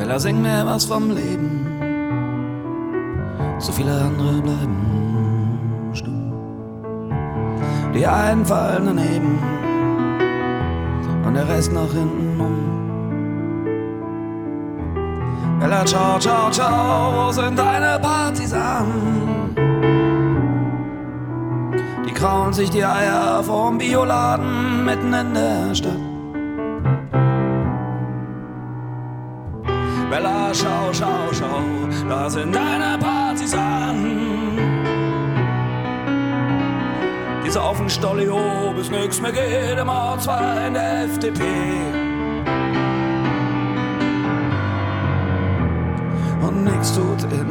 Bella, sing mir was vom Leben. So viele andere bleiben stumm. Die einen fallen daneben und der Rest nach hinten um. Bella, ciao, ciao, ciao, wo sind deine Partisanen? Die krauen sich die Eier vom Bioladen mitten in der Stadt. Bella, schau, schau, schau, da sind deine Partisanen. Die saufen hoch, bis nix mehr geht, im zwar in der FDP. Und nix tut in